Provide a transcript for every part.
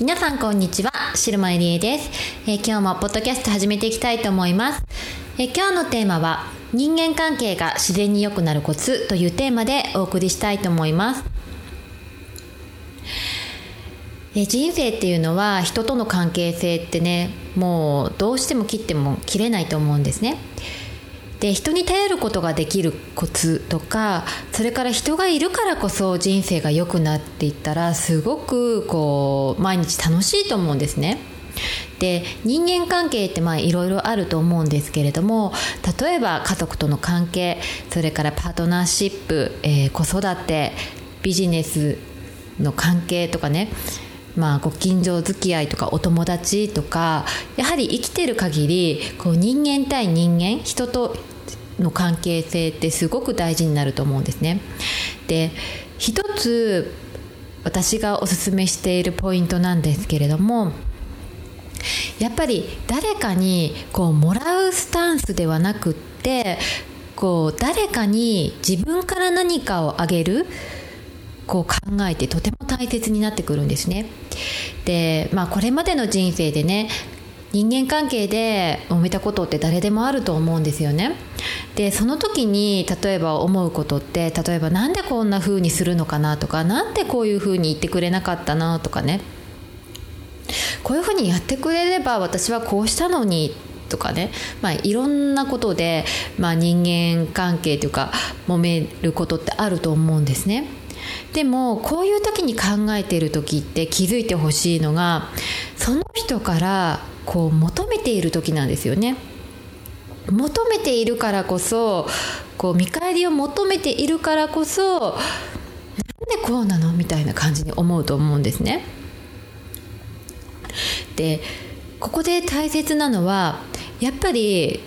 皆さんこんにちは、白間りえです、えー、今日もポッドキャスト始めていきたいと思います。えー、今日のテーマは人間関係が自然に良くなるコツというテーマでお送りしたいと思います。え人生っていうのは人との関係性ってねもうどうしても切っても切れないと思うんですね。で人に頼ることができるコツとかそれから人がいるからこそ人生が良くなっていったらすごくこう毎日楽しいと思うんですね。で人間関係っていろいろあると思うんですけれども例えば家族との関係それからパートナーシップ、えー、子育てビジネスの関係とかねまあ、ご近所付き合いとかお友達とかやはり生きてる限りこう人間対人間人との関係性ってすごく大事になると思うんですね。で一つ私がおすすめしているポイントなんですけれどもやっぱり誰かにこうもらうスタンスではなくってこう誰かに自分から何かをあげるこう考えてとても大切になってくるんですね。でまあこれまでの人生でね人間関係で揉めたことって誰でもあると思うんですよね。でその時に例えば思うことって例えば何でこんな風にするのかなとか何でこういう風に言ってくれなかったなとかねこういう風にやってくれれば私はこうしたのにとかね、まあ、いろんなことで、まあ、人間関係というか揉めることってあると思うんですね。でもこういう時に考えている時って気づいてほしいのがその人からこう求めている時なんですよね。求めているからこそこう見返りを求めているからこそなんでこうなのみたいな感じに思うと思うんですね。でここで大切なのはやっぱり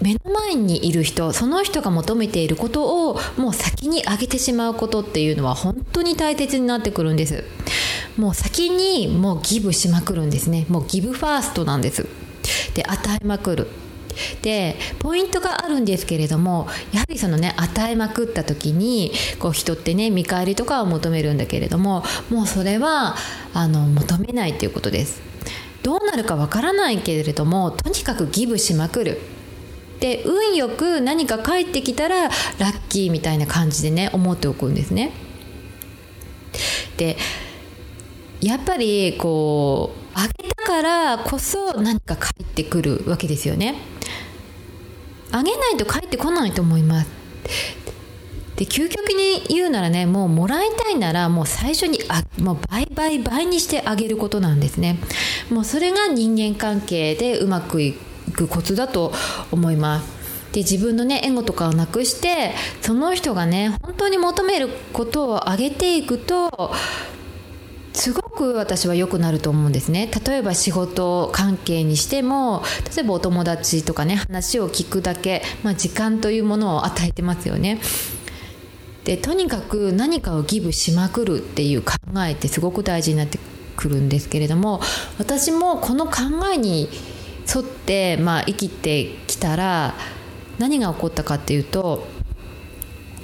目の前にいる人その人が求めていることをもう先にあげてしまうことっていうのは本当に大切になってくるんですもう先にもうギブしまくるんですね。もうギブファーストなんです。で与えまくる。でポイントがあるんですけれどもやはりそのね与えまくった時にこう人ってね見返りとかを求めるんだけれどももうそれはあの求めないということです。どうなるかわからないけれどもとにかくギブしまくる。で運よく何か返ってきたらラッキーみたいな感じでね思っておくんですね。でやっぱりこうあげたからこそ何か返ってくるわけですよね。あげないと返ってこないと思います。で究極に言うならねもうもらいたいならもう最初にあもう倍倍倍にしてあげることなんですね。もうそれが人間関係でうまくいくコツだと思います。で自分のねエゴとかをなくしてその人がね本当に求めることを上げていくとすごく私は良くなると思うんですね。例えば仕事関係にしても例えばお友達とかね話を聞くだけ、まあ、時間というものを与えてますよね。でとにかく何かをギブしまくるっていう考えってすごく大事になってくるんですけれども私もこの考えに沿って、まあ、生きてきたら何が起こったかっていうと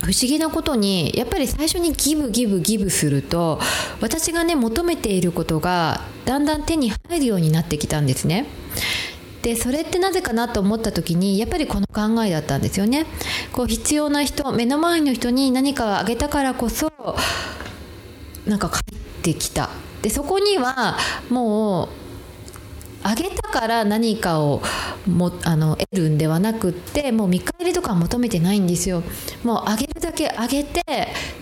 不思議なことにやっぱり最初にギブギブギブすると私がね求めていることがだんだん手に入るようになってきたんですね。でそれってなぜかなと思った時にやっぱりこの考えだったんですよね。こう必要な人目の前の人に何かをあげたからこそなんか帰ってきた。でそこにはもうあげたから何かをもあの得るんではなくってもう見返りとか求めてないんですよもうあげるだけあげて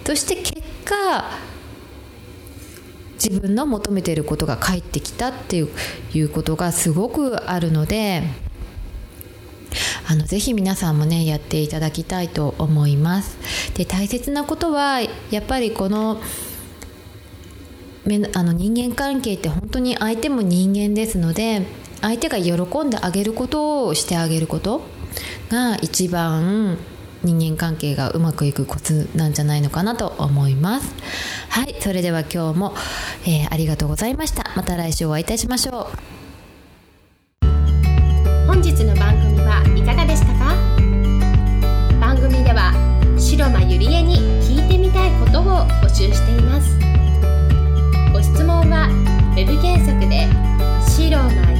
そして結果自分の求めていることが返ってきたっていういうことがすごくあるのであのぜひ皆さんもねやっていただきたいと思います。で大切なことはやっぱりこのあの人間関係って本当に相手も人間ですので相手が喜んであげることをしてあげることが一番人間関係がうまくいくコツなんじゃないのかなと思います。はいそれでは今日も、えー、ありがとうございました。また来週お会いいたしましょう。本日の番組はいかがでしたか？番組では白間ゆりえに聞いてみたいことを募集しています。ご質問はウェブ検索で「白間